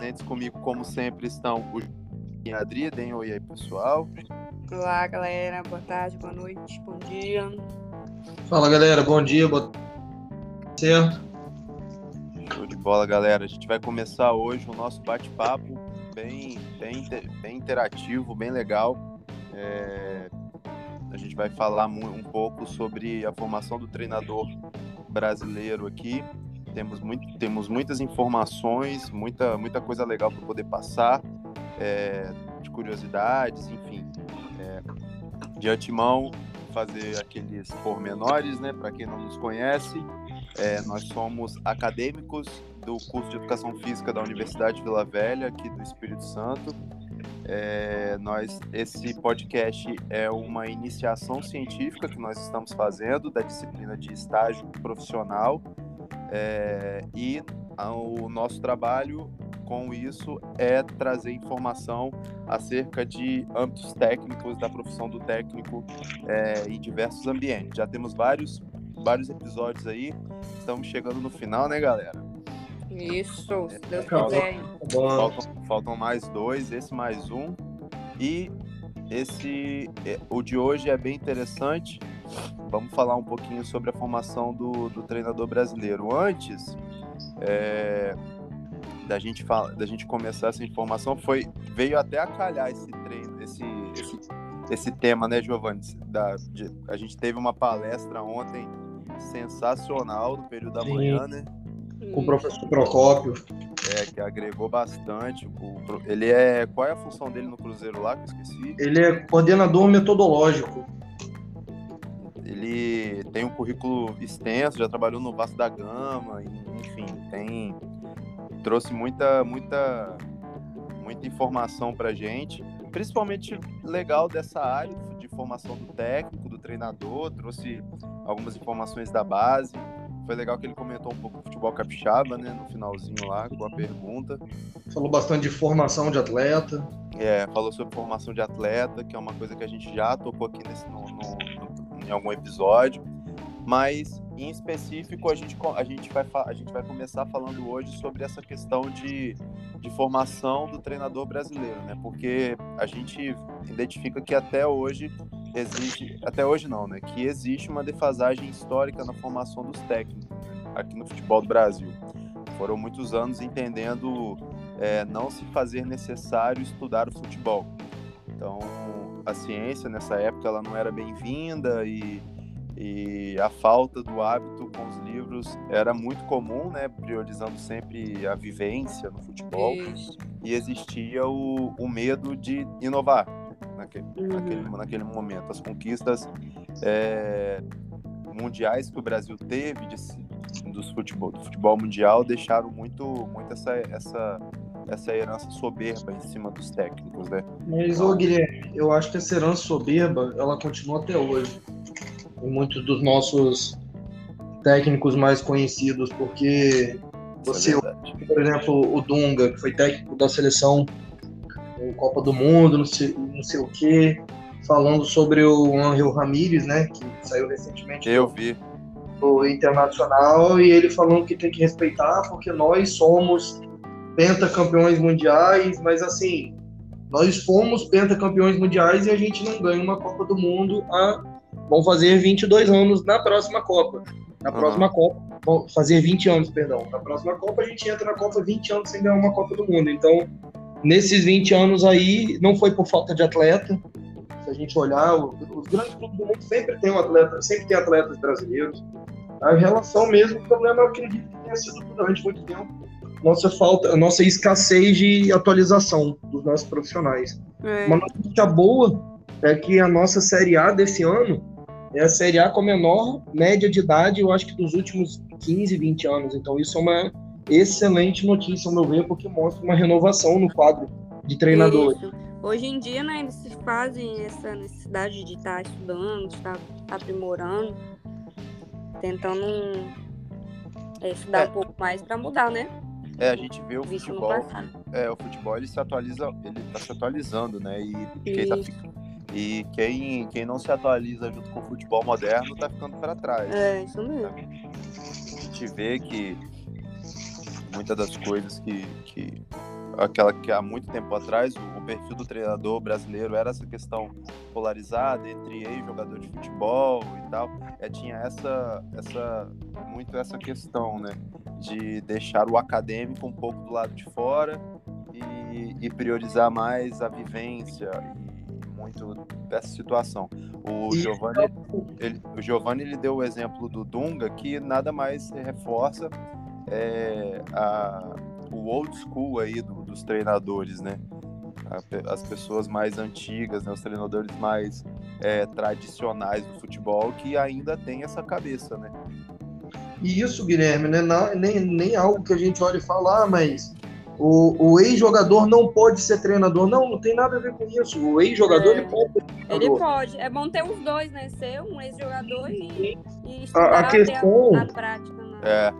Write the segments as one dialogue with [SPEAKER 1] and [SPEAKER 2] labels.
[SPEAKER 1] Presentes comigo, como sempre, estão o e a Adri. Deem oi aí, pessoal.
[SPEAKER 2] Olá, galera. Boa tarde, boa noite, bom dia.
[SPEAKER 3] Fala, galera. Bom dia, boa Certo?
[SPEAKER 1] Show de bola, galera. A gente vai começar hoje o nosso bate-papo bem, bem, bem interativo, bem legal. É... A gente vai falar um pouco sobre a formação do treinador brasileiro aqui. Temos, muito, temos muitas informações, muita, muita coisa legal para poder passar, é, de curiosidades, enfim. É, de antemão, fazer aqueles pormenores, né? Para quem não nos conhece, é, nós somos acadêmicos do curso de Educação Física da Universidade Vila Velha, aqui do Espírito Santo. É, nós, esse podcast é uma iniciação científica que nós estamos fazendo da disciplina de estágio profissional é, e o nosso trabalho com isso é trazer informação acerca de âmbitos técnicos da profissão do técnico é, em diversos ambientes. Já temos vários, vários episódios aí, estamos chegando no final, né, galera?
[SPEAKER 2] Isso, se Deus quiser.
[SPEAKER 1] Faltam, faltam mais dois, esse mais um. E esse, é, o de hoje é bem interessante. Vamos falar um pouquinho sobre a formação do, do treinador brasileiro. Antes é, da gente fala, da gente começar essa informação, foi veio até a calhar esse treino, esse, esse, esse tema, né, Giovanni? Da, de, a gente teve uma palestra ontem sensacional no período da Sim. manhã, né?
[SPEAKER 3] com o professor Procópio.
[SPEAKER 1] É, que agregou bastante. O, ele é. Qual é a função dele no Cruzeiro lá? Que eu esqueci.
[SPEAKER 3] Ele é coordenador metodológico.
[SPEAKER 1] Ele tem um currículo extenso, já trabalhou no Vasco da Gama, enfim, tem. Trouxe muita, muita, muita informação pra gente. Principalmente legal dessa área de formação do técnico, do treinador, trouxe algumas informações da base. Foi legal que ele comentou um pouco do futebol capixaba, né? No finalzinho lá, com a pergunta.
[SPEAKER 3] Falou bastante de formação de atleta.
[SPEAKER 1] É, falou sobre formação de atleta, que é uma coisa que a gente já tocou aqui nesse, no, no, no, em algum episódio. Mas, em específico, a gente, a, gente vai, a gente vai começar falando hoje sobre essa questão de, de formação do treinador brasileiro, né? Porque a gente identifica que até hoje existe, até hoje não, né? Que existe uma defasagem histórica na formação dos técnicos aqui no futebol do Brasil. Foram muitos anos entendendo é, não se fazer necessário estudar o futebol. Então, a ciência nessa época ela não era bem-vinda e, e a falta do hábito com os livros era muito comum, né? Priorizando sempre a vivência no futebol. Isso. E existia o, o medo de inovar naquele, uhum. naquele, naquele momento. As conquistas é, mundiais que o Brasil teve de, dos futebol, do futebol mundial deixaram muito, muito essa, essa, essa herança soberba em cima dos técnicos, né?
[SPEAKER 3] Mas, ô Guilherme, eu acho que essa herança soberba, ela continua até hoje. Em muitos dos nossos técnicos mais conhecidos, porque é você, é por exemplo, o Dunga, que foi técnico da seleção Copa do Mundo, não sei, não sei o quê, falando sobre o Angel Ramírez, né, que saiu recentemente.
[SPEAKER 1] Eu vi.
[SPEAKER 3] O Internacional, e ele falando que tem que respeitar porque nós somos pentacampeões mundiais, mas assim, nós fomos pentacampeões mundiais e a gente não ganha uma Copa do Mundo há vão fazer 22 anos na próxima Copa. Na próxima uhum. Copa, vão fazer 20 anos, perdão. Na próxima Copa a gente entra na Copa 20 anos sem ganhar uma Copa do Mundo. Então, Nesses 20 anos aí, não foi por falta de atleta. Se a gente olhar, os grandes clubes do mundo sempre tem um atleta, sempre tem atletas brasileiros. A relação mesmo, o problema eu acredito que tenha sido durante muito tempo nossa falta, nossa escassez de atualização dos nossos profissionais. É. Uma notícia boa é que a nossa Série A desse ano é a Série A com a menor média de idade, eu acho que dos últimos 15, 20 anos. Então isso é uma excelente notícia, ao meu ver, porque mostra uma renovação no quadro de treinadores. Isso.
[SPEAKER 2] Hoje em dia, né, eles fazem essa necessidade de estar estudando, de estar aprimorando, tentando é, estudar é. um pouco mais para mudar, né?
[SPEAKER 1] É, a gente vê o futebol. É, o futebol ele se atualiza, ele está se atualizando, né? E quem, tá, e quem, quem não se atualiza junto com o futebol moderno está ficando para trás.
[SPEAKER 2] É, isso mesmo.
[SPEAKER 1] A gente vê que muitas das coisas que, que aquela que há muito tempo atrás o, o perfil do treinador brasileiro era essa questão polarizada entre ex-jogador de futebol e tal. É, tinha essa, essa muito essa questão, né, de deixar o acadêmico um pouco do lado de fora e, e priorizar mais a vivência e muito dessa situação. O Giovanni, ele, o Giovanni ele deu o exemplo do Dunga que nada mais reforça é, a, o old school aí do, dos treinadores, né? as pessoas mais antigas, né, os treinadores mais é, tradicionais do futebol que ainda tem essa cabeça, né?
[SPEAKER 3] E isso, Guilherme, né, não, nem, nem algo que a gente olhe falar, mas o, o ex-jogador não pode ser treinador. Não, não tem nada a ver com isso. O ex-jogador
[SPEAKER 2] É.
[SPEAKER 3] ele pode ser treinador.
[SPEAKER 2] Ele pode. É bom ter os dois, né? Ser um ex-jogador e, e
[SPEAKER 3] A- a questão-
[SPEAKER 2] na prática. Né?
[SPEAKER 1] É,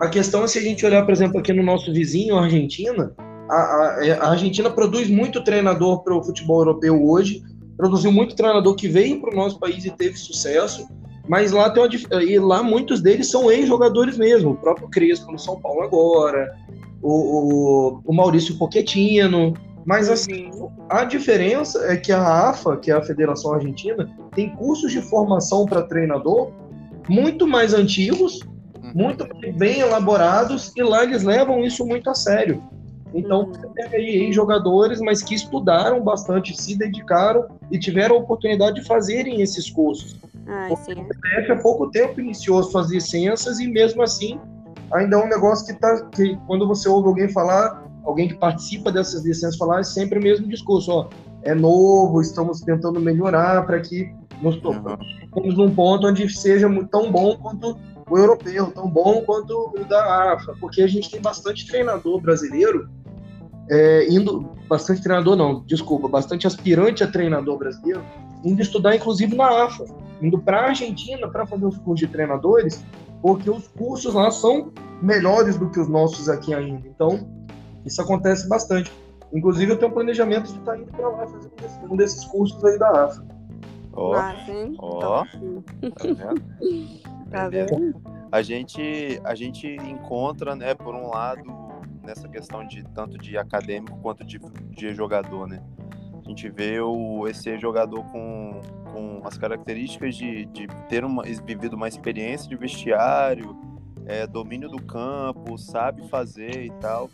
[SPEAKER 3] A questão é se a gente olhar, por exemplo, aqui no nosso vizinho, a Argentina, a, a- a Argentina produz muito treinador para o futebol europeu hoje, produziu muito treinador que veio para o nosso país e teve sucesso, mas lá tem uma, e lá muitos deles são ex-jogadores mesmo, o próprio Crespo no São Paulo agora, o, o, o Maurício Pochettino, mas assim, a diferença é que a AFA, que é a Federação Argentina, tem cursos de formação para treinador muito mais antigos,
[SPEAKER 1] uhum.
[SPEAKER 3] muito bem elaborados, e lá eles levam isso muito a sério. Então,
[SPEAKER 2] Uhum.
[SPEAKER 3] você tem aí jogadores, mas que estudaram bastante, se dedicaram e tiveram a oportunidade de fazerem esses cursos.
[SPEAKER 2] Ah, sim.
[SPEAKER 3] O CBF há pouco tempo iniciou suas licenças e mesmo assim ainda é um negócio que tá que quando você ouve alguém falar, alguém que participa dessas licenças falar, é sempre o mesmo discurso, ó, é novo, estamos tentando melhorar para que nos
[SPEAKER 1] Uhum.
[SPEAKER 3] estamos num ponto onde seja tão bom quanto o europeu, tão bom quanto o da AFA, porque a gente tem bastante treinador brasileiro é, indo, bastante treinador não, desculpa, bastante aspirante a treinador brasileiro indo estudar inclusive na AFA, indo para a Argentina para fazer os cursos de treinadores, porque os cursos lá são melhores do que os nossos aqui ainda. Então, isso acontece bastante. Inclusive, eu tenho um planejamento de estar indo para lá fazer um desses, um desses cursos aí da AFA.
[SPEAKER 1] ó, ó. Tá vendo?
[SPEAKER 2] Tá vendo?
[SPEAKER 1] a gente a gente encontra né por um lado nessa questão de tanto de acadêmico quanto de, de jogador né? A gente vê o esse jogador com, com as características de, de ter uma, vivido uma experiência de vestiário é, domínio do campo sabe fazer e tal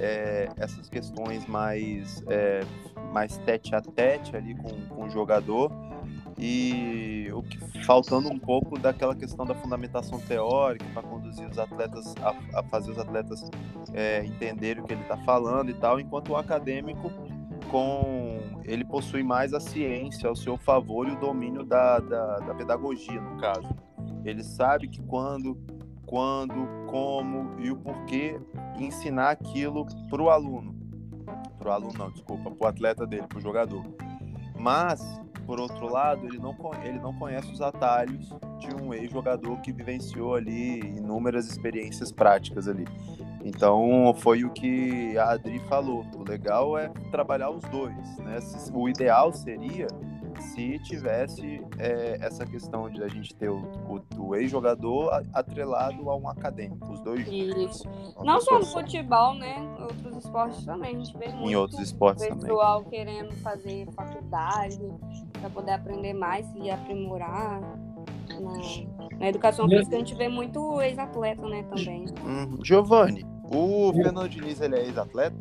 [SPEAKER 1] é, essas questões mais é, mais tete a tete ali com, com o jogador e o que faltando um pouco daquela questão da fundamentação teórica para conduzir os atletas a, a fazer os atletas é, entenderem o que ele está falando e tal, enquanto o acadêmico com ele possui mais a ciência ao seu favor e o domínio da, da, da pedagogia no caso. Ele sabe que quando, quando, como e o porquê ensinar aquilo para o aluno, para o aluno não, desculpa, para o atleta dele, para o jogador. Mas por outro lado, ele não, ele não conhece os atalhos de um ex-jogador que vivenciou ali inúmeras experiências práticas ali. Então, foi o que a Adri falou. O legal é trabalhar os dois, né? O ideal seria se tivesse é, essa questão de a gente ter o, o- o ex-jogador atrelado a um acadêmico, os dois juntos.
[SPEAKER 2] Não só no
[SPEAKER 1] pessoa
[SPEAKER 2] futebol, né? Outros esportes também. A gente vê muito
[SPEAKER 1] Em outros esportes também.
[SPEAKER 2] pessoal querendo fazer faculdade para poder aprender mais e aprimorar. Na, na educação física a gente vê muito ex-atleta, né, também.
[SPEAKER 1] Uhum. Giovanni, o Fernando Diniz, ele é ex-atleta?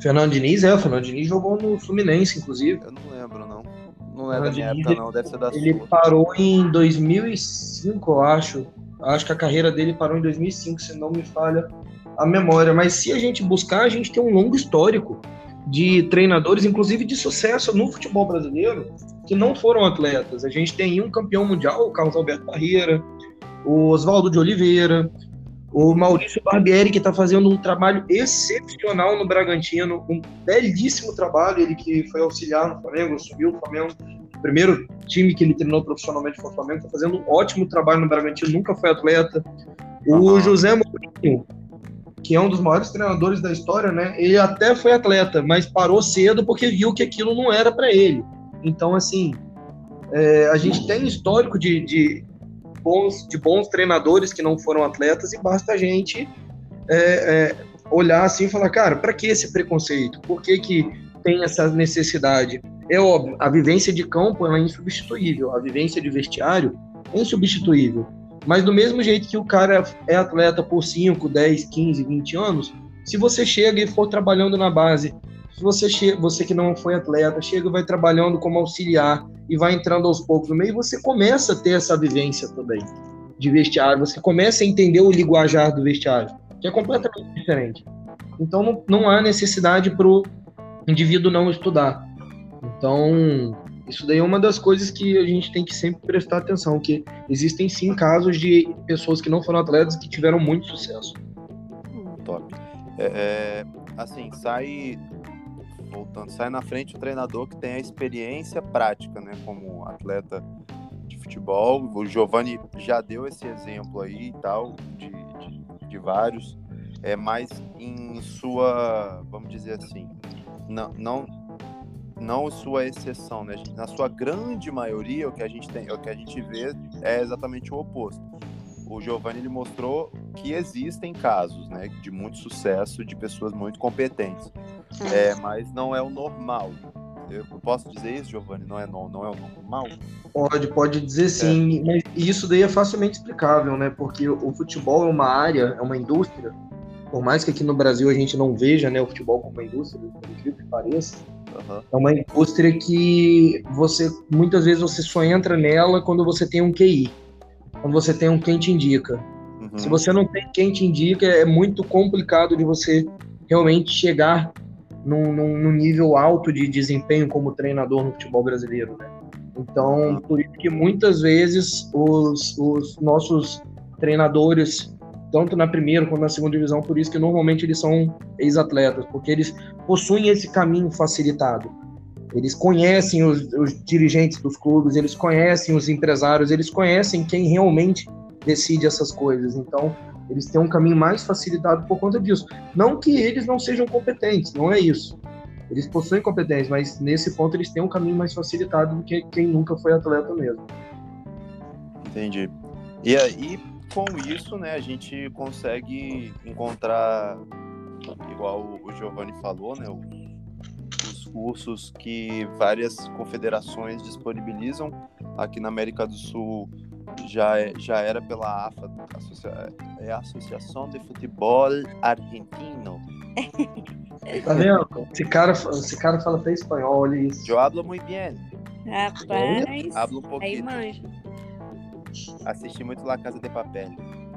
[SPEAKER 3] Fernando Diniz, é, o Fernando Diniz jogou no Fluminense, inclusive.
[SPEAKER 1] Eu não lembro, não. Não é da minha
[SPEAKER 3] Fernando
[SPEAKER 1] época, não. Deve ser da
[SPEAKER 3] Ele
[SPEAKER 1] sua.
[SPEAKER 3] parou em 2005, eu acho. Acho que a carreira dele parou em 2005, se não me falha a memória. Mas se a gente buscar, a gente tem um longo histórico de treinadores, inclusive de sucesso no futebol brasileiro, que não foram atletas. A gente tem um campeão mundial, o Carlos Alberto Barreira, o Oswaldo de Oliveira, o Maurício Barbieri, que está fazendo um trabalho excepcional no Bragantino, um belíssimo trabalho, ele que foi auxiliar no Flamengo, subiu o Flamengo, o primeiro time que ele treinou profissionalmente foi o Flamengo, está fazendo um ótimo trabalho no Bragantino, nunca foi atleta. O. José Mourinho, que é um dos maiores treinadores da história, né? Ele até foi atleta, mas parou cedo porque viu que aquilo não era para ele. Então, assim, é, a gente tem histórico de, de, bons, de bons treinadores que não foram atletas e basta a gente é, é, olhar assim e falar, cara, para que esse preconceito? Por que, que tem essa necessidade? É óbvio, a vivência de campo é insubstituível, a vivência de vestiário é insubstituível. Mas do mesmo jeito que o cara é atleta por 5, 10, 15, 20 anos, se você chega e for trabalhando na base, se você, você que não foi atleta, chega e vai trabalhando como auxiliar e vai entrando aos poucos no meio, você começa a ter essa vivência também de vestiário, você começa a entender o linguajar do vestiário, que é completamente diferente. Então não, não há necessidade para o indivíduo não estudar. Então, isso daí é uma das coisas que a gente tem que sempre prestar atenção, que existem sim casos de pessoas que não foram atletas que tiveram muito sucesso.
[SPEAKER 1] Top. É, é, assim, sai voltando, sai na frente o treinador que tem a experiência prática, né, como atleta de futebol. O Giovanni já deu esse exemplo aí e tal, de, de, de vários, é mais em sua, vamos dizer assim, não, não não sua exceção, né? Na sua grande maioria, o que a gente tem, o que a gente vê é exatamente o oposto. O Giovanni ele mostrou que existem casos, né, de muito sucesso de pessoas muito competentes, é, mas não é o normal. Eu posso dizer isso, Giovanni? Não é não, não é o normal?
[SPEAKER 3] Pode, pode dizer sim. É. Mas isso daí é facilmente explicável, né? Porque o futebol é uma área, é uma indústria. Por mais que aqui no Brasil a gente não veja, né, o futebol como uma indústria, por incrível que pareça, Uhum. É uma indústria que você muitas vezes você só entra nela quando você tem um QI, quando você tem um quem te indica. Uhum. Se você não tem quem te indica, é muito complicado de você realmente chegar num, num, num nível alto de desempenho como treinador no futebol brasileiro, né? Então, uhum. por isso que muitas vezes os, os nossos treinadores tanto na primeira quanto na segunda divisão, por isso que normalmente eles são ex-atletas, porque eles possuem esse caminho facilitado. Eles conhecem os, os, dirigentes dos clubes, eles conhecem os empresários, eles conhecem quem realmente decide essas coisas. Então, eles têm um caminho mais facilitado por conta disso. Não que eles não sejam competentes, não é isso. Eles possuem competência, mas nesse ponto eles têm um caminho mais facilitado do que quem nunca foi atleta mesmo.
[SPEAKER 1] Entendi. E aí, com isso, né, a gente consegue encontrar, igual o Giovanni falou, né, os cursos que várias confederações disponibilizam. Aqui na América do Sul já, é, já era pela AFA, Associa, é a Associação de Futebol Argentino.
[SPEAKER 3] Tá vendo? Esse cara, esse cara fala até espanhol, olha isso.
[SPEAKER 1] Eu hablo muito bem.
[SPEAKER 2] Rapaz,
[SPEAKER 1] hablo um pouquinho. Aí Assisti muito La Casa de Papel.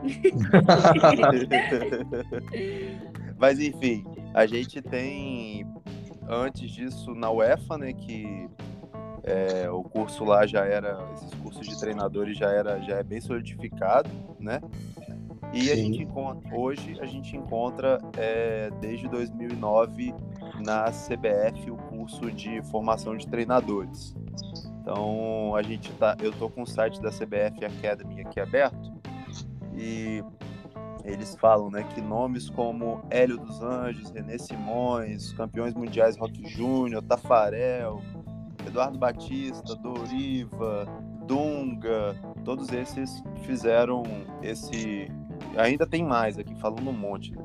[SPEAKER 1] Mas enfim, a gente tem antes disso na UEFA, né, que é, o curso lá já era, esses cursos de treinadores já era, já é bem solidificado, né? E Sim. a gente encontra, hoje a gente encontra é, desde 2009 na CBF o curso de formação de treinadores. Então a gente tá, eu tô com o site da CBF Academy aqui aberto e eles falam, né, que nomes como Hélio dos Anjos, René Simões, campeões mundiais Rock Júnior, Tafarel, Eduardo Batista, Doriva, Dunga, todos esses fizeram esse. Ainda tem mais aqui, falando um monte, né?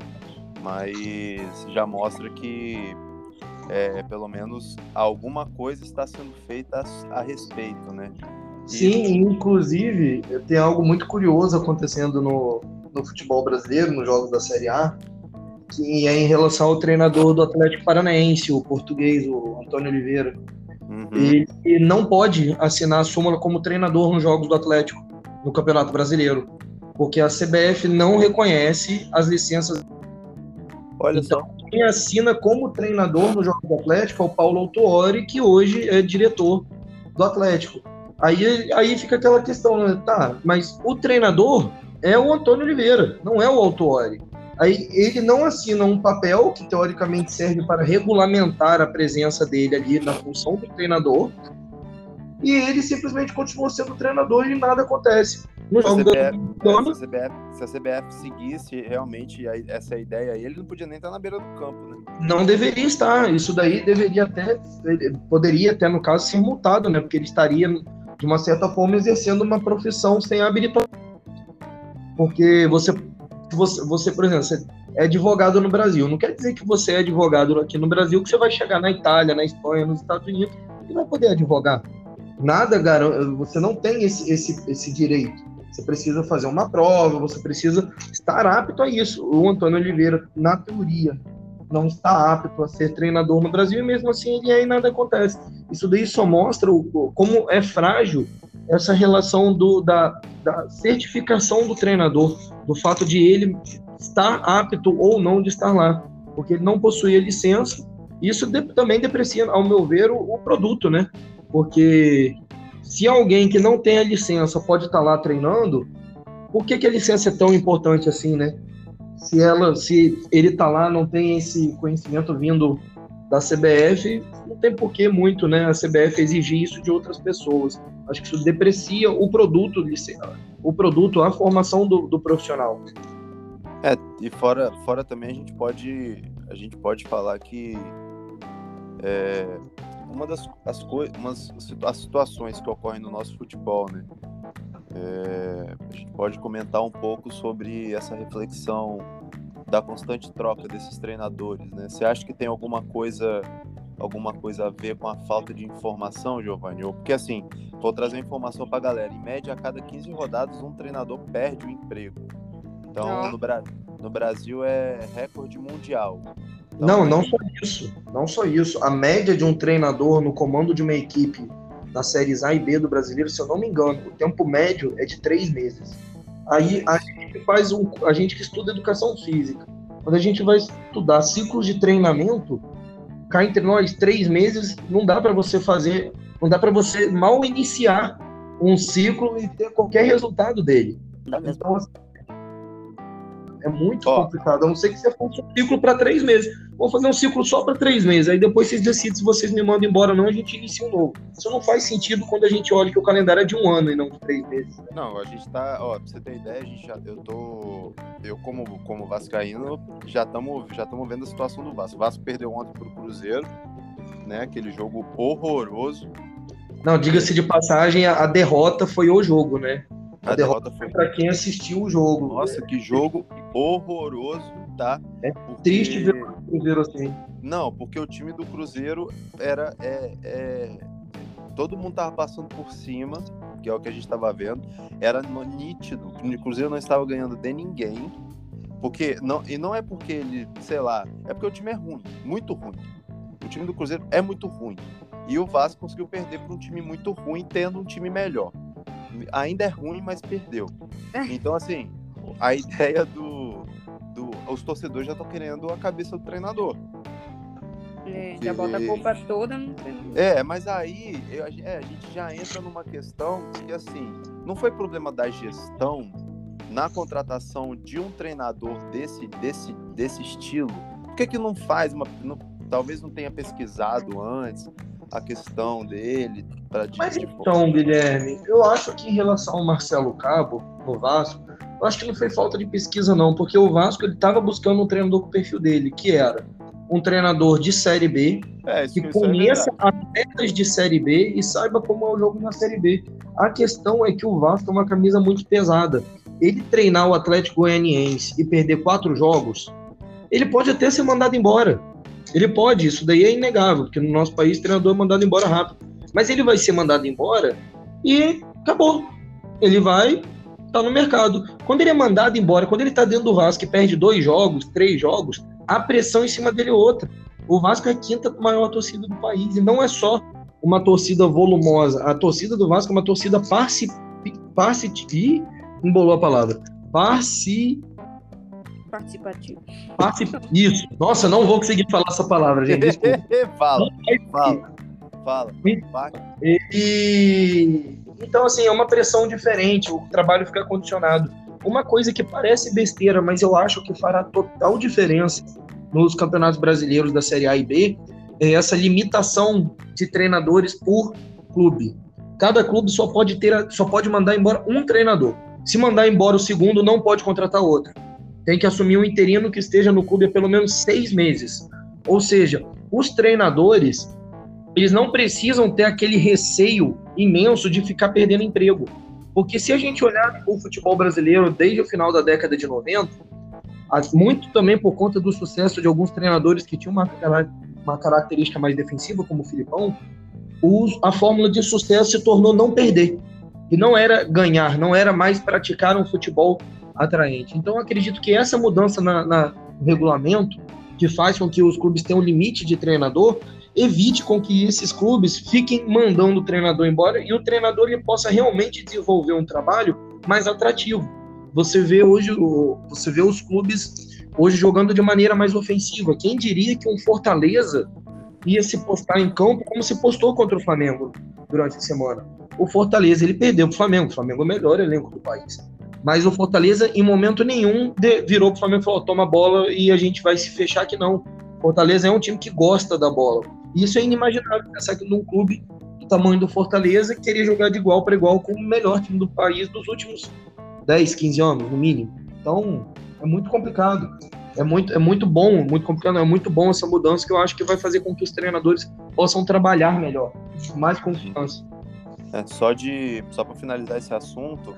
[SPEAKER 1] mas já mostra que é, pelo menos alguma coisa está sendo feita a, a respeito, né?
[SPEAKER 3] E... Sim, inclusive tem algo muito curioso acontecendo no, no futebol brasileiro, nos jogos da Série A, que é em relação ao treinador do Atlético Paranaense, o português, o Antônio Oliveira. Uhum. Ele não pode assinar a súmula como treinador nos jogos do Atlético no Campeonato Brasileiro, porque a CBF não reconhece as licenças.
[SPEAKER 1] Olha então, só
[SPEAKER 3] quem assina como treinador no jogo do Atlético é o Paulo Autuori, que hoje é diretor do Atlético. Aí, aí fica aquela questão, né? tá, mas o treinador é o Antônio Oliveira, não é o Autuori. Aí ele não assina um papel que teoricamente serve para regulamentar a presença dele ali na função do treinador, e ele simplesmente continua sendo treinador e nada acontece.
[SPEAKER 1] No se, jogo CBF, da... se, a CBF, se a CBF seguisse realmente essa ideia aí, ele não podia nem estar na beira do campo, né?
[SPEAKER 3] Não deveria estar. Isso daí deveria até, poderia até, no caso, ser multado, né? Porque ele estaria, de uma certa forma, exercendo uma profissão sem habilitação. Porque você você, você, por exemplo, você é advogado no Brasil. Não quer dizer que você é advogado aqui no Brasil que você vai chegar na Itália, na Espanha, nos Estados Unidos e vai poder advogar. Nada garante, você não tem esse, esse, esse direito. Você precisa fazer uma prova, você precisa estar apto a isso. O Antônio Oliveira, na teoria, não está apto a ser treinador no Brasil e mesmo assim ele aí nada acontece. Isso daí só mostra o, como é frágil essa relação do, da, da certificação do treinador, do fato de ele estar apto ou não de estar lá, porque ele não possuía licença. Isso de, também deprecia, ao meu ver, o, o, produto, né? Porque se alguém que não tem a licença pode estar lá treinando, por que, que a licença é tão importante assim, né? Se ela, se ele está lá, não tem esse conhecimento vindo da CBF, não tem por que muito, né? A CBF exigir isso de outras pessoas. Acho que isso deprecia o produto, o produto, a formação do, do profissional.
[SPEAKER 1] É, e fora, fora também a gente pode, a gente pode falar que é, uma das as coisas, umas as situações que ocorrem no nosso futebol, né? É, a gente pode comentar um pouco sobre essa reflexão da constante troca desses treinadores, né? Você acha que tem alguma coisa alguma coisa a ver com a falta de informação, Giovanni? Ou porque assim, vou trazer informação para a galera. Em média, a cada 15 rodadas, um treinador perde o emprego. Então, ah. no, Bra no, Brasil é recorde mundial. Então,
[SPEAKER 3] não, não só isso. Não só isso. A média de um treinador no comando de uma equipe nas séries A e B do brasileiro, se eu não me engano, o tempo médio é de três meses. Aí a gente faz um, a gente que estuda educação física, quando a gente vai estudar ciclos de treinamento, cá entre nós, três meses, não dá para você fazer, não dá para você mal iniciar um ciclo e ter qualquer resultado dele. Então, assim, é muito Ó, complicado. A não ser que você faça um ciclo para três meses. Vou fazer um ciclo só para três meses. Aí depois vocês decidem se vocês me mandam embora ou não, a gente inicia um novo. Isso não faz sentido quando a gente olha que o calendário é de um ano e não de três meses.
[SPEAKER 1] Não, a gente tá. Ó, pra você ter ideia, a gente já, eu tô. Eu, como, como Vascaíno, já estamos já vendo a situação do Vasco. O Vasco perdeu ontem pro Cruzeiro, né? Aquele jogo horroroso.
[SPEAKER 3] Não, diga-se de passagem, a, a derrota foi o jogo, né? A, a derrota, derrota foi para quem assistiu o jogo.
[SPEAKER 1] Nossa, que jogo horroroso, tá?
[SPEAKER 3] É porque... triste ver o Cruzeiro assim.
[SPEAKER 1] Não, porque o time do Cruzeiro era. É, é... Todo mundo tava passando por cima, que é o que a gente tava vendo. Era nítido. O Cruzeiro não estava ganhando de ninguém. Porque. Não, e não é porque ele, sei lá, é porque o time é ruim, muito ruim. O time do Cruzeiro é muito ruim. E o Vasco conseguiu perder para um time muito ruim, tendo um time melhor ainda é ruim, mas perdeu. É. Então, assim, a ideia do. do os torcedores já estão querendo a cabeça do treinador.
[SPEAKER 2] É, já bota a culpa toda no
[SPEAKER 1] treinador. É, mas aí eu, é, a gente já entra numa questão que, assim, não foi problema da gestão na contratação de um treinador desse, desse, desse estilo. Por que, que não faz uma. Não, talvez não tenha pesquisado antes a questão dele. Pra,
[SPEAKER 3] Mas então, Guilherme, eu acho que em relação ao Marcelo Cabo, no Vasco, eu acho que não foi falta de pesquisa, não, porque o Vasco ele estava buscando um treinador com o perfil dele, que era um treinador de Série B, é, que é conheça é as metas de Série B e saiba como é o jogo na Série B. A questão é que o Vasco é uma camisa muito pesada. Ele treinar o Atlético Goianiense e perder quatro jogos, ele pode até ser mandado embora. Ele pode, isso daí é inegável, porque no nosso país o treinador é mandado embora rápido. Mas ele vai ser mandado embora e acabou. Ele vai tá no mercado. Quando ele é mandado embora, quando ele tá dentro do Vasco e perde dois jogos, três jogos, a pressão em cima dele é outra. O Vasco é a quinta maior torcida do país e não é só uma torcida volumosa. A torcida do Vasco é uma torcida parci... parci... Ih, embolou a palavra. Parci
[SPEAKER 2] participativo.
[SPEAKER 3] Isso. Nossa, não vou conseguir falar essa palavra, gente.
[SPEAKER 1] fala, fala, fala.
[SPEAKER 3] E... Então, assim, é uma pressão diferente, o trabalho fica condicionado. Uma coisa que parece besteira, mas eu acho que fará total diferença nos campeonatos brasileiros da Série A e B é essa limitação de treinadores por clube. Cada clube só pode ter, só pode mandar embora um treinador. Se mandar embora o segundo, não pode contratar outro tem que assumir um interino que esteja no clube há pelo menos seis meses. Ou seja, os treinadores eles não precisam ter aquele receio imenso de ficar perdendo emprego. Porque se a gente olhar o futebol brasileiro desde o final da década de 90, muito também por conta do sucesso de alguns treinadores que tinham uma, uma característica mais defensiva, como o Filipão, a fórmula de sucesso se tornou não perder. E não era ganhar, não era mais praticar um futebol atraente. Então, acredito que essa mudança na, na, regulamento, que faz com que os clubes tenham um limite de treinador, evite com que esses clubes fiquem mandando o treinador embora e o treinador ele possa realmente desenvolver um trabalho mais atrativo. Você vê hoje, você vê os clubes hoje jogando de maneira mais ofensiva. Quem diria que um Fortaleza ia se postar em campo como se postou contra o Flamengo durante a semana? O Fortaleza ele perdeu para o Flamengo. O Flamengo é o melhor elenco do país. Mas o Fortaleza, em momento nenhum, virou para o Flamengo e falou: toma a bola e a gente vai se fechar aqui, não. Fortaleza é um time que gosta da bola. Isso é inimaginável pensar que num clube do tamanho do Fortaleza queria jogar de igual para igual com o melhor time do país dos últimos 10, 15 anos, no mínimo. Então, é muito complicado. É muito, é muito bom, muito complicado, é muito bom essa mudança que eu acho que vai fazer com que os treinadores possam trabalhar melhor, mais confiança.
[SPEAKER 1] É, só de só para finalizar esse assunto,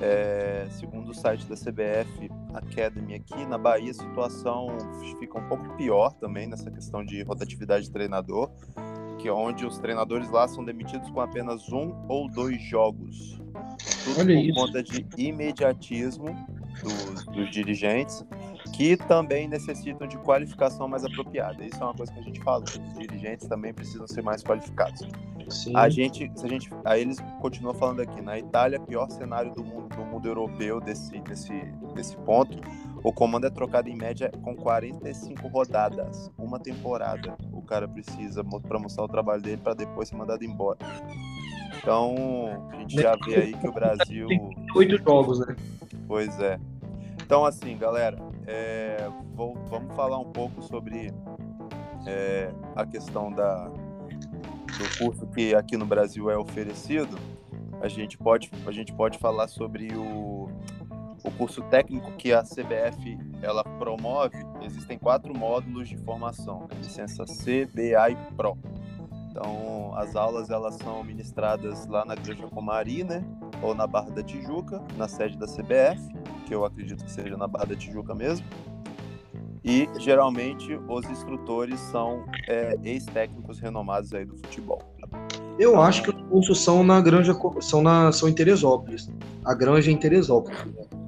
[SPEAKER 1] é, segundo o site da CBF Academy aqui, na Bahia a situação fica um pouco pior também nessa questão de rotatividade de treinador, que é onde os treinadores lá são demitidos com apenas um ou dois jogos. Tudo Olha por isso. conta de imediatismo dos, dos dirigentes que também necessitam de qualificação mais apropriada. Isso é uma coisa que a gente fala, os dirigentes também precisam ser mais qualificados. Sim. A gente, se a gente, aí eles continuam falando aqui, na Itália, pior cenário do mundo, do mundo europeu desse, desse, desse ponto, o comando é trocado em média com 45 rodadas, uma temporada. O cara precisa para mostrar o trabalho dele para depois ser mandado embora. Então, a gente já vê aí que o Brasil.
[SPEAKER 3] Oito jogos, né?
[SPEAKER 1] Pois é. Então, assim, galera, é, vou, vamos falar um pouco sobre é, a questão da, do curso que aqui no Brasil é oferecido. A gente pode, a gente pode falar sobre o, o curso técnico que a CBF ela promove. Existem quatro módulos de formação: né? licença C, BA e PRO. Então, as aulas elas são ministradas lá na Granja Comari, né? Ou na Barra da Tijuca, na sede da CBF, que eu acredito que seja na Barra da Tijuca mesmo. E geralmente os instrutores são é, ex-técnicos renomados aí do futebol.
[SPEAKER 3] Eu acho que os cursos são na Granja, são, na, são em Teresópolis. A Granja é em Teresópolis.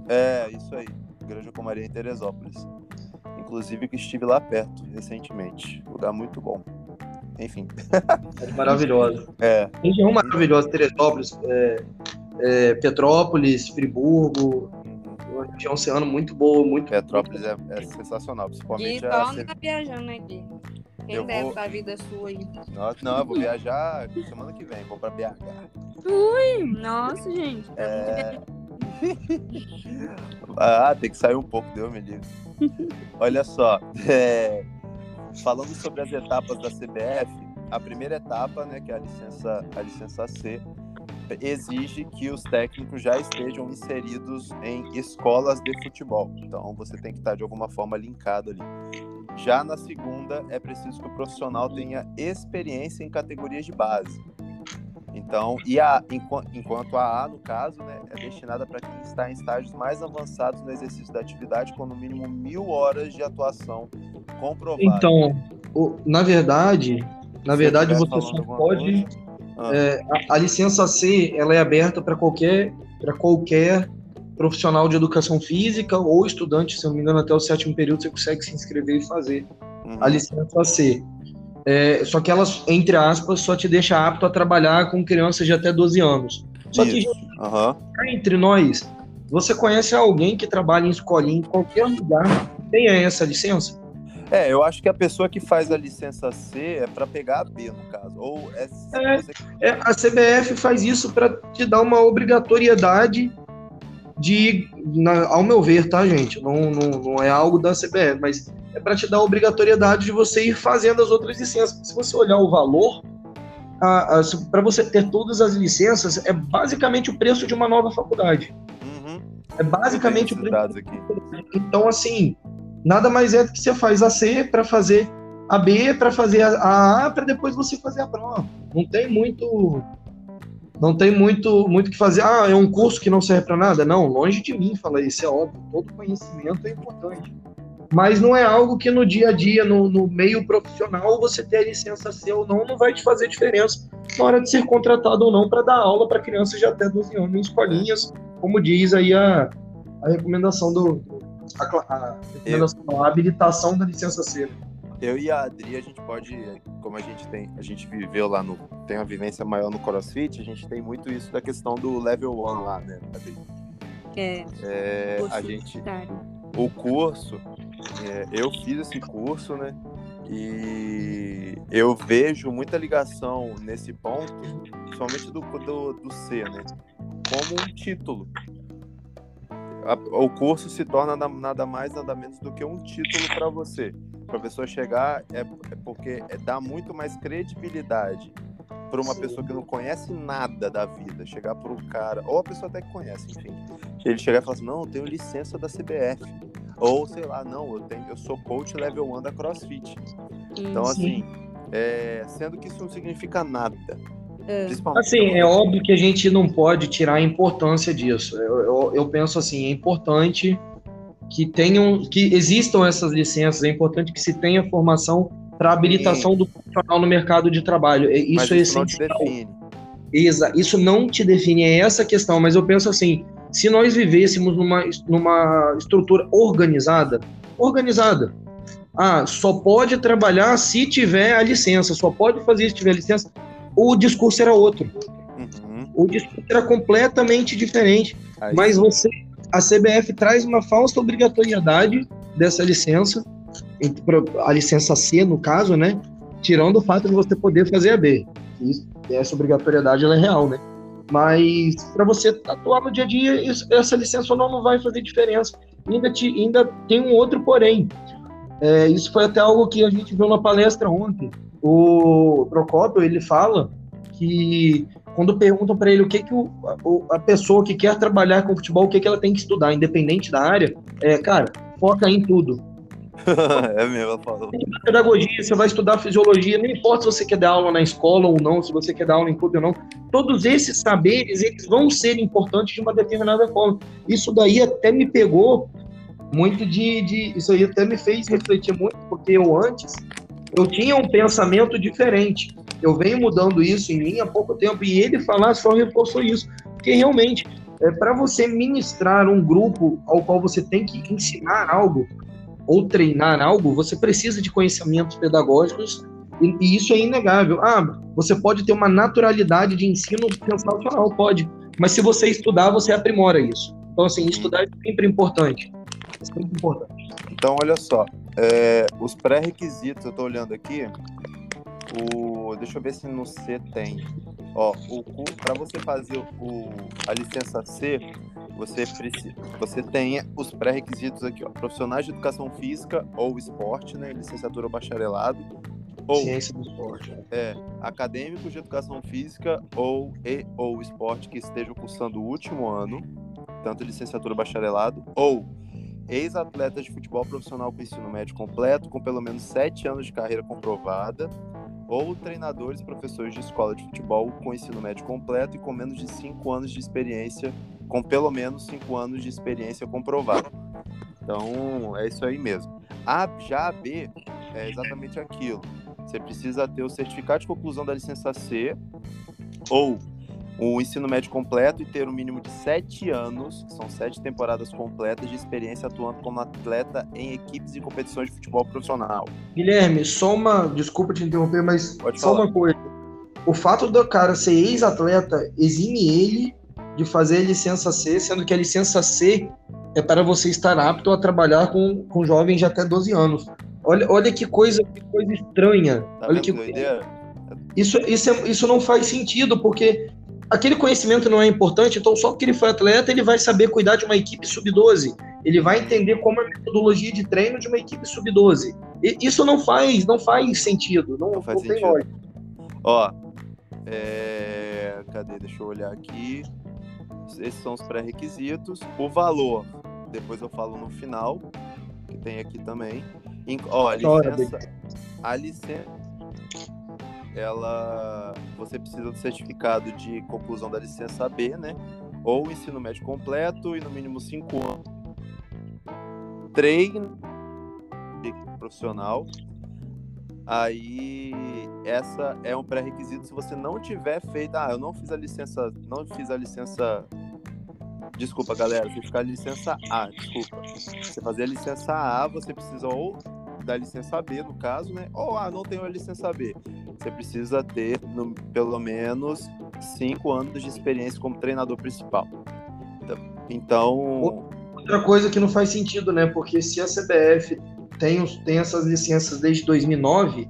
[SPEAKER 1] É, isso aí. Granja Comaria em Teresópolis. Inclusive que estive lá perto recentemente. Lugar muito bom. Enfim.
[SPEAKER 3] É maravilhosa. É. Região maravilhosa, Teresópolis, é, é, Petrópolis, Friburgo, região oceano muito boa, muito.
[SPEAKER 1] Petrópolis é, é sensacional, principalmente. E a...
[SPEAKER 2] tá viajando aqui. Quem eu deve vou... da vida sua aí?
[SPEAKER 1] Nossa, não, eu vou viajar semana que vem, vou pra BH.
[SPEAKER 2] Ui, nossa, gente. Tá é...
[SPEAKER 1] ah, tem que sair um pouco, deu, me livre. Olha só, é... falando sobre as etapas da CBF, a primeira etapa, né, que é a licença, a licença C, exige que os técnicos já estejam inseridos em escolas de futebol. Então você tem que estar de alguma forma linkado ali. Já na segunda, é preciso que o profissional tenha experiência em categorias de base. Então, e a, enquanto a A, no caso, né, é destinada para quem está em estágios mais avançados no exercício da atividade, com no mínimo mil horas de atuação comprovada.
[SPEAKER 3] Então, na verdade, na verdade, você só pode. Coisa, ah. É, a, a, licença C ela é aberta para qualquer, qualquer profissional de educação física ou estudante, se não me engano, até o sétimo período você consegue se inscrever e fazer uhum. a licença C. É, só que elas, entre aspas, só te deixa apto a trabalhar com crianças de até 12 anos. Só Isso. que, uhum. entre nós, você conhece alguém que trabalha em escolinha em qualquer lugar tenha essa licença?
[SPEAKER 1] É, eu acho que a pessoa que faz a licença C é para pegar a B, no caso. Ou é,
[SPEAKER 3] é, é a CBF faz isso para te dar uma obrigatoriedade de, na, ao meu ver, tá, gente? Não, não, não é algo da CBF, mas é para te dar a obrigatoriedade de você ir fazendo as outras licenças. Se você olhar o valor, para você ter todas as licenças, é basicamente o preço de uma nova faculdade. Uhum. É basicamente o preço. Aqui. Então, assim, nada mais é do que você faz a C para fazer a B, para fazer a A, para depois você fazer a prova. Não tem muito não tem muito muito que fazer. Ah, é um curso que não serve para nada? Não, longe de mim falar isso, é óbvio. Todo conhecimento é importante. Mas não é algo que no dia a dia, no, no meio profissional, você ter licença C ou não, não vai te fazer diferença na hora de ser contratado ou não para dar aula para crianças de até 12 anos em escolinhas, como diz aí a, a recomendação do. A, a, recomendação, a habilitação da licença C.
[SPEAKER 1] Eu e a Adri, a gente pode, como a gente tem, a gente viveu lá no, tem uma vivência maior no CrossFit, a gente tem muito isso da questão do level 1 lá, né, Adri?
[SPEAKER 2] É.
[SPEAKER 1] é a gente, o curso, é, eu fiz esse curso, né? E eu vejo muita ligação nesse ponto, somente do, do, do C, né? Como um título. A, o curso se torna nada mais, nada menos do que um título para você. Para a pessoa chegar, é, é porque é, dá muito mais credibilidade para uma Sim. pessoa que não conhece nada da vida, chegar para um cara, ou a pessoa até que conhece, enfim, ele chegar e falar assim: não, eu tenho licença da CBF. Ou, sei lá, não, eu, tenho, eu sou coach level 1 da CrossFit. Então, assim, é, sendo que isso não significa nada.
[SPEAKER 3] É. Assim, é óbvio que a gente não pode tirar a importância disso. Eu, eu, eu, penso assim, é importante que tenham, que existam essas licenças, é importante que se tenha formação para habilitação Sim. do profissional no mercado de trabalho. Isso mas é isso essencial. Não isso não te define, é essa questão, mas eu penso assim, se nós vivêssemos numa, numa estrutura organizada, organizada, ah, só pode trabalhar se tiver a licença, só pode fazer se tiver a licença, o discurso era outro. Uhum. O discurso era completamente diferente. Aí. Mas você, a CBF traz uma falsa obrigatoriedade dessa licença, a licença C, no caso, né? Tirando o fato de você poder fazer a B. Isso, essa obrigatoriedade ela é real, né? Mas para você atuar no dia a dia, isso, essa licença ou não, não vai fazer diferença. Ainda, te, ainda tem um outro porém. É, isso foi até algo que a gente viu na palestra ontem. O Procópio, ele fala que quando perguntam para ele o que, que o, a pessoa que quer trabalhar com futebol, o que, que ela tem que estudar, independente da área, é, cara, foca em tudo.
[SPEAKER 1] é mesmo.
[SPEAKER 3] Pedagogia, você vai estudar fisiologia, não importa se você quer dar aula na escola ou não, se você quer dar aula em clube ou não, todos esses saberes, eles vão ser importantes de uma determinada forma. Isso daí até me pegou muito de, de isso aí até me fez refletir muito, porque eu antes, eu tinha um pensamento diferente. Eu venho mudando isso em mim há pouco tempo, e ele falar só reforçou isso, porque realmente é, para você ministrar um grupo ao qual você tem que ensinar algo, ou treinar algo, você precisa de conhecimentos pedagógicos e, e, isso é inegável. Ah, você pode ter uma naturalidade de ensino sensacional, pode, mas se você estudar, você aprimora isso. Então, assim, estudar é sempre importante. É sempre importante.
[SPEAKER 1] Então, olha só, é, os pré-requisitos, eu estou olhando aqui, o, deixa eu ver se no C tem. Ó, para você fazer o, a licença C, você precisa, você tem os pré-requisitos aqui, ó, profissionais de educação física ou esporte, né, licenciatura ou bacharelado, ou
[SPEAKER 3] ciência do esporte.
[SPEAKER 1] É, acadêmicos de educação física ou e ou esporte que estejam cursando o último ano, tanto licenciatura ou bacharelado, ou ex-atletas de futebol profissional com ensino médio completo, com pelo menos sete anos de carreira comprovada, ou treinadores e professores de escola de futebol com ensino médio completo e com menos de cinco anos de experiência com pelo menos cinco anos de experiência comprovada. Então, é isso aí mesmo. A, já a B é exatamente aquilo. Você precisa ter o certificado de conclusão da licença C ou o ensino médio completo e ter um mínimo de sete anos, que são sete temporadas completas de experiência atuando como atleta em equipes e competições de futebol profissional.
[SPEAKER 3] Guilherme, só uma. Desculpa te interromper, mas Pode só falar. uma coisa. O fato do cara ser ex-atleta exime ele de fazer a licença C, sendo que a licença C é para você estar apto a trabalhar com, com jovens de até 12 anos. Olha, olha que coisa, que coisa estranha. Tá olha que isso, isso, é, isso não faz sentido, porque aquele conhecimento não é importante, então só porque ele foi atleta, ele vai saber cuidar de uma equipe sub-12. Ele vai entender como é a metodologia de treino de uma equipe sub-12. Isso não faz, não faz sentido, não, não, faz não sentido. tem lógica.
[SPEAKER 1] Ó, é... cadê? Deixa eu olhar aqui esses são os pré-requisitos. O valor, depois eu falo no final, que tem aqui também. Ó, a licença, a licença, ela você precisa do certificado de conclusão da licença B, né? Ou ensino médio completo e no mínimo cinco anos. Treino profissional. Aí essa é um pré-requisito se você não tiver feito, ah, eu não fiz a licença, não fiz a licença Desculpa, galera, você ficar licença A, desculpa. Você fazer a licença A, você precisa ou da licença B, no caso, né? Ou, ah, não tenho a licença B. Você precisa ter, no, pelo menos, cinco anos de experiência como treinador principal. Então...
[SPEAKER 3] Outra coisa que não faz sentido, né? Porque se a CBF tem, tem essas licenças desde 2009,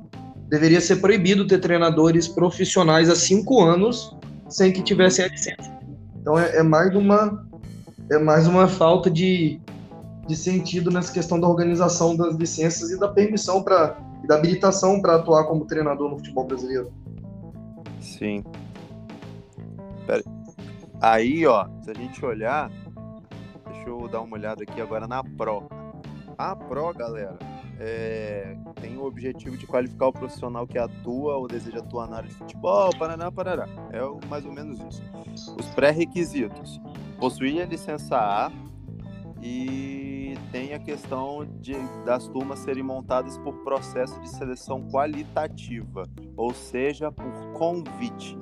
[SPEAKER 3] deveria ser proibido ter treinadores profissionais há cinco anos sem que tivessem a licença. Então é, é mais uma é mais uma falta de, de sentido nessa questão da organização das licenças e da permissão para da habilitação para atuar como treinador no futebol brasileiro.
[SPEAKER 1] Sim. Pera. Aí, ó, se a gente olhar, deixa eu dar uma olhada aqui agora na Pro. A Pro, galera, é, tem o objetivo de qualificar o profissional que atua ou deseja atuar na área de futebol, paraná, parará. É mais ou menos isso. Os pré-requisitos possuir a licença A e tem a questão de, das turmas serem montadas por processo de seleção qualitativa, ou seja, por convite.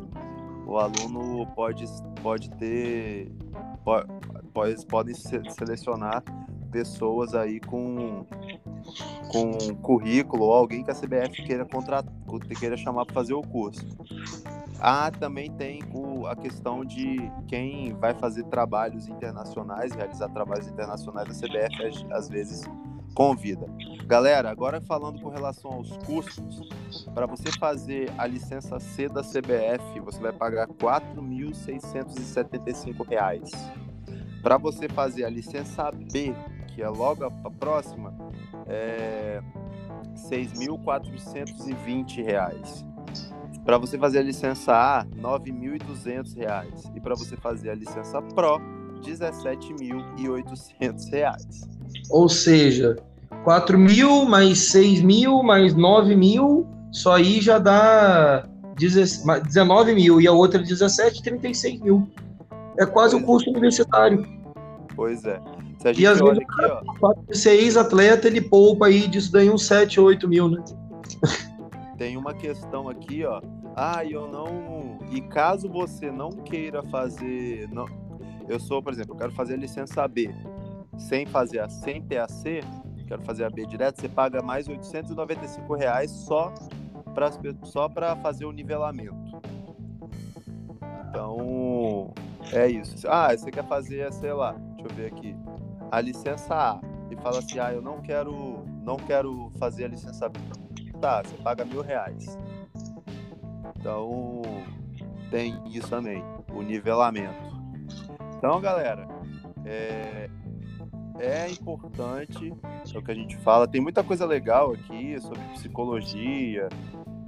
[SPEAKER 1] O aluno pode, pode ter. Pode, podem selecionar pessoas aí com, com currículo ou alguém que a CBF queira contratar, queira chamar para fazer o curso. Ah, também tem o, a questão de quem vai fazer trabalhos internacionais, realizar trabalhos internacionais, a CBF às vezes convida. Galera, agora falando com relação aos custos, para você fazer a licença C da CBF, você vai pagar R$ 4.675. Para você fazer a licença B, que é logo a próxima, é R$ 6.420. Para você fazer a licença A, R$ 9.200. E para você fazer a licença Pro, R$ 17.800.
[SPEAKER 3] Ou seja, 4 mil mais 6 mil mais 9 mil, só aí já dá 19 mil. E a outra 17, 36 mil. É quase o um curso universitário.
[SPEAKER 1] Pois é.
[SPEAKER 3] Se a gente e às vezes, aqui, ó... ser ex-atleta, ele poupa aí disso daí uns 7, 8 mil, né?
[SPEAKER 1] tem uma questão aqui, ó. Ah, eu não. E caso você não queira fazer. Não... Eu sou, por exemplo, eu quero fazer a licença B sem fazer a sem ter a C, quero fazer a B direto, você paga mais 895 reais só para só fazer o nivelamento. Então, é isso. Ah, você quer fazer, sei lá, deixa eu ver aqui, a licença A e fala assim, ah, eu não quero, não quero fazer a licença B tá, você paga mil reais. Então, tem isso também, o nivelamento. Então, galera, é, é importante, é o que a gente fala. Tem muita coisa legal aqui sobre psicologia,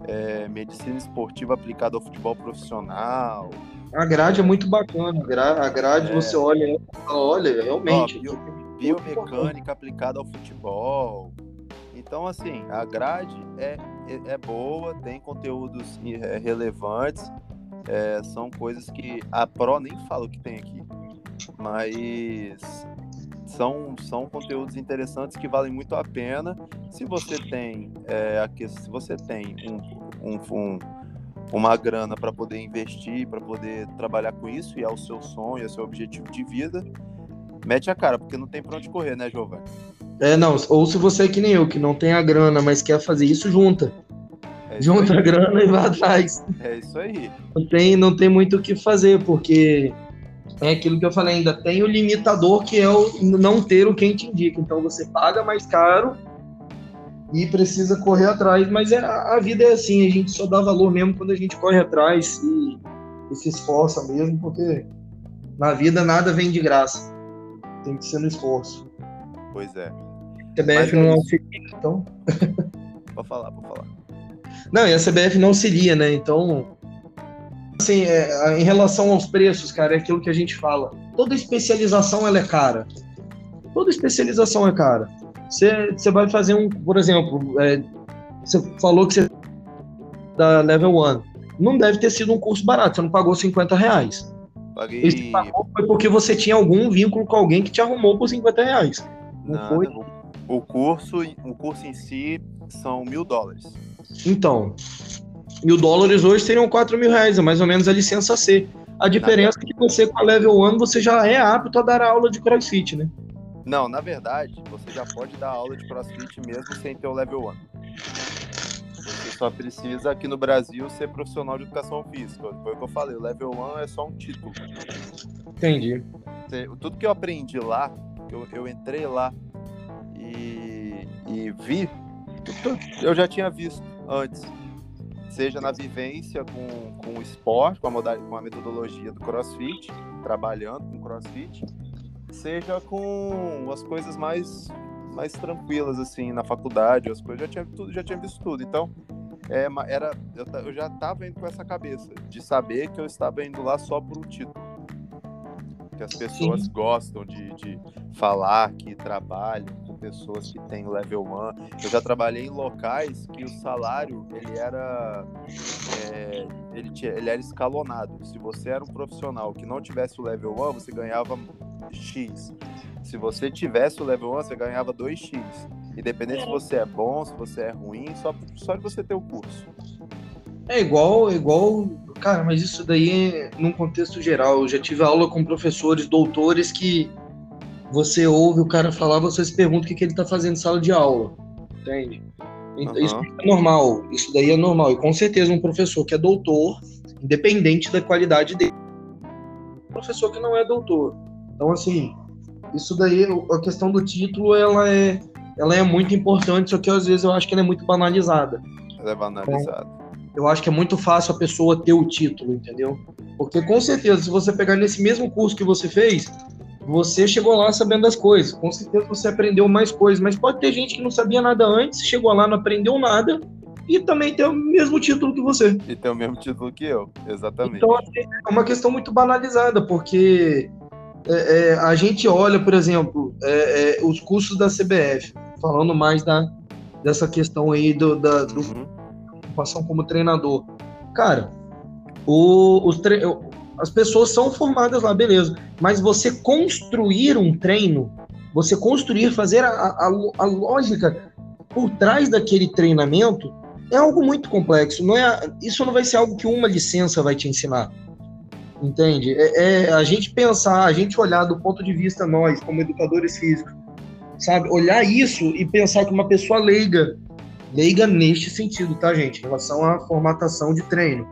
[SPEAKER 1] é, medicina esportiva aplicada ao futebol profissional.
[SPEAKER 3] A grade é muito bacana. A grade, é. você olha, olha, realmente. Ó,
[SPEAKER 1] bio, biomecânica aplicada ao futebol. Então, assim, a grade é, é, é boa, tem conteúdos é, relevantes, é, são coisas que a Pro nem fala o que tem aqui, mas são, são conteúdos interessantes que valem muito a pena. Se você tem, é, aqui, se você tem um, um, um uma grana para poder investir, para poder trabalhar com isso, e é o seu sonho, é o seu objetivo de vida, mete a cara, porque não tem para onde correr, né, Giovanni?
[SPEAKER 3] É, não, ou se você é que nem eu, que não tem a grana, mas quer fazer isso, junta. É junta a grana e vai atrás.
[SPEAKER 1] É isso aí.
[SPEAKER 3] Não tem, não tem muito o que fazer, porque é aquilo que eu falei ainda, tem o limitador que é o não ter o quem te indica. Então você paga mais caro e precisa correr atrás, mas é, a vida é assim, a gente só dá valor mesmo quando a gente corre atrás e, e se esforça mesmo, porque na vida nada vem de graça. Tem que ser no esforço.
[SPEAKER 1] Pois é.
[SPEAKER 3] CBF não auxilia, então.
[SPEAKER 1] pode falar, pode falar.
[SPEAKER 3] Não, e a CBF não auxilia, né? Então. Assim, é, em relação aos preços, cara, é aquilo que a gente fala. Toda especialização ela é cara. Toda especialização é cara. Você, vai fazer um, por exemplo, é, você falou que você da Level 1. Não deve ter sido um curso barato, você não pagou 50 reais.
[SPEAKER 1] Paguei.
[SPEAKER 3] Esse pagou foi porque você tinha algum vínculo com alguém que te arrumou por 50 reais. Não
[SPEAKER 1] Nada,
[SPEAKER 3] foi?
[SPEAKER 1] O, o curso, o curso em si são mil dólares.
[SPEAKER 3] Então, mil dólares hoje seriam 4 mil reais, é mais ou menos a licença C. A diferença é que você, com a Level 1, você já é apto a dar aula de CrossFit, né?
[SPEAKER 1] Não, na verdade, você já pode dar aula de crossfit mesmo sem ter o level 1. Você só precisa aqui no Brasil ser profissional de educação física. Foi o que eu falei, o level 1 é só um título.
[SPEAKER 3] Entendi.
[SPEAKER 1] Tudo que eu aprendi lá, eu, eu entrei lá e, e vi, eu já tinha visto antes. Seja na vivência com, com o esporte, com a, modalidade, com a metodologia do crossfit, trabalhando com crossfit, seja com as coisas mais, mais tranquilas, assim, na faculdade, as coisas, já tinha, tudo, já tinha visto tudo. Então, é, era, eu, eu já estava indo com essa cabeça, de saber que eu estava indo lá só por um título. Que as pessoas gostam de, de falar que trabalham pessoas que têm level 1. Eu já trabalhei em locais que o salário, ele era... é, ele, tinha, ele era escalonado. Se você era um profissional que não tivesse o level 1, você ganhava X. Se você tivesse o level 1, você ganhava 2X. Independente se você é bom, se você é ruim, só, só de você ter o curso.
[SPEAKER 3] É igual, é igual. Cara, mas isso daí é num contexto geral. Eu já tive aula com professores, doutores que você ouve o cara falar, você se pergunta o que, que ele tá fazendo em sala de aula. Entende? Então,
[SPEAKER 1] Aham.
[SPEAKER 3] Isso é normal. Isso daí é normal. E com certeza um professor que é doutor, independente da qualidade dele, um professor que não é doutor. Então, assim, isso daí, a questão do título, ela é, ela é muito importante, só que às vezes eu acho que ela é muito banalizada.
[SPEAKER 1] Ela é banalizado.
[SPEAKER 3] Eu acho que é muito fácil a pessoa ter o título, entendeu? Porque com certeza, se você pegar nesse mesmo curso que você fez, você chegou lá sabendo das coisas. Com certeza você aprendeu mais coisas, mas pode ter gente que não sabia nada antes, chegou lá, não aprendeu nada e também tem o mesmo título que você.
[SPEAKER 1] E tem o mesmo título que eu, exatamente.
[SPEAKER 3] Então, assim, é uma questão muito banalizada, porque é, é, a gente olha, por exemplo, é, é, os cursos da CBF, falando mais da, dessa questão aí do, da, do
[SPEAKER 1] Uhum.
[SPEAKER 3] ocupação como treinador. Cara, o- os tre- as pessoas são formadas lá, beleza. Mas você construir um treino, você construir, fazer a, a, a lógica por trás daquele treinamento é algo muito complexo. Não é, isso não vai ser algo que uma licença vai te ensinar. Entende? É, é a gente pensar, a gente olhar do ponto de vista nós, como educadores físicos, sabe? Olhar isso e pensar que uma pessoa leiga leiga neste sentido, tá, gente? Em relação à formatação de treino.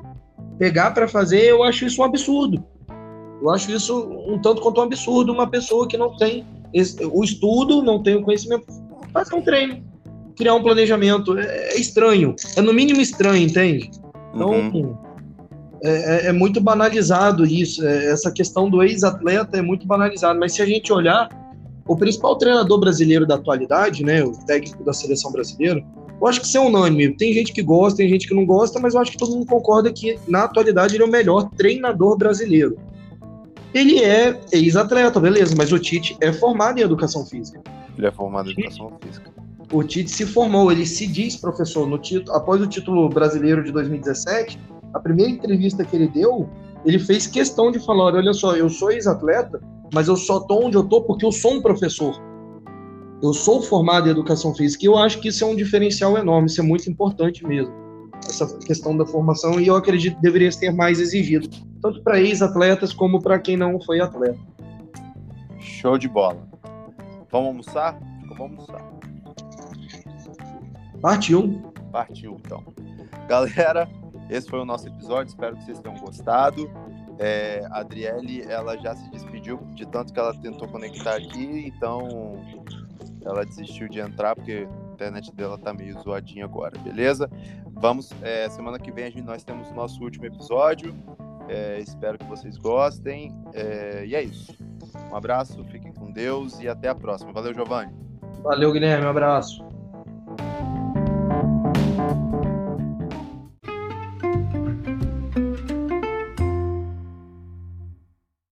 [SPEAKER 3] Pegar para fazer, eu acho isso um absurdo. Eu acho isso um tanto quanto um absurdo uma pessoa que não tem esse- o estudo, não tem o conhecimento, fazer um treino, criar um planejamento. É, é estranho. É no mínimo estranho, entende? Então,
[SPEAKER 1] Uhum.
[SPEAKER 3] é, é- é muito banalizado isso. é- essa questão do ex-atleta é muito banalizado. Mas se a gente olhar, o principal treinador brasileiro da atualidade, né, o técnico da seleção brasileira, eu acho que isso é unânime. Tem gente que gosta, tem gente que não gosta, mas eu acho que todo mundo concorda que, na atualidade, ele é o melhor treinador brasileiro. Ele é ex-atleta, beleza, mas o Tite é formado em educação física.
[SPEAKER 1] Ele é formado em educação física.
[SPEAKER 3] O Tite se formou, ele se diz professor no título, após o título brasileiro de 2017, a primeira entrevista que ele deu, ele fez questão de falar, olha só, eu sou ex-atleta, mas eu só tô onde eu tô porque eu sou um professor. Eu sou formado em educação física e eu acho que isso é um diferencial enorme, isso é muito importante mesmo. Essa questão da formação e eu acredito que deveria ser mais exigido, tanto para ex-atletas como para quem não foi atleta.
[SPEAKER 1] Show de bola. Vamos almoçar? Vamos almoçar.
[SPEAKER 3] Partiu.
[SPEAKER 1] Partiu, então. Galera, esse foi o nosso episódio. Espero que vocês tenham gostado. É, a Adriele, ela já se despediu de tanto que ela tentou conectar aqui, então ela desistiu de entrar porque a internet dela tá meio zoadinha agora, beleza? Vamos, é, semana que vem a gente, nós temos o nosso último episódio. É, espero que vocês gostem. É, e é isso. Um abraço, fiquem com Deus e até a próxima. Valeu, Giovanni.
[SPEAKER 3] Valeu, Guilherme, um abraço.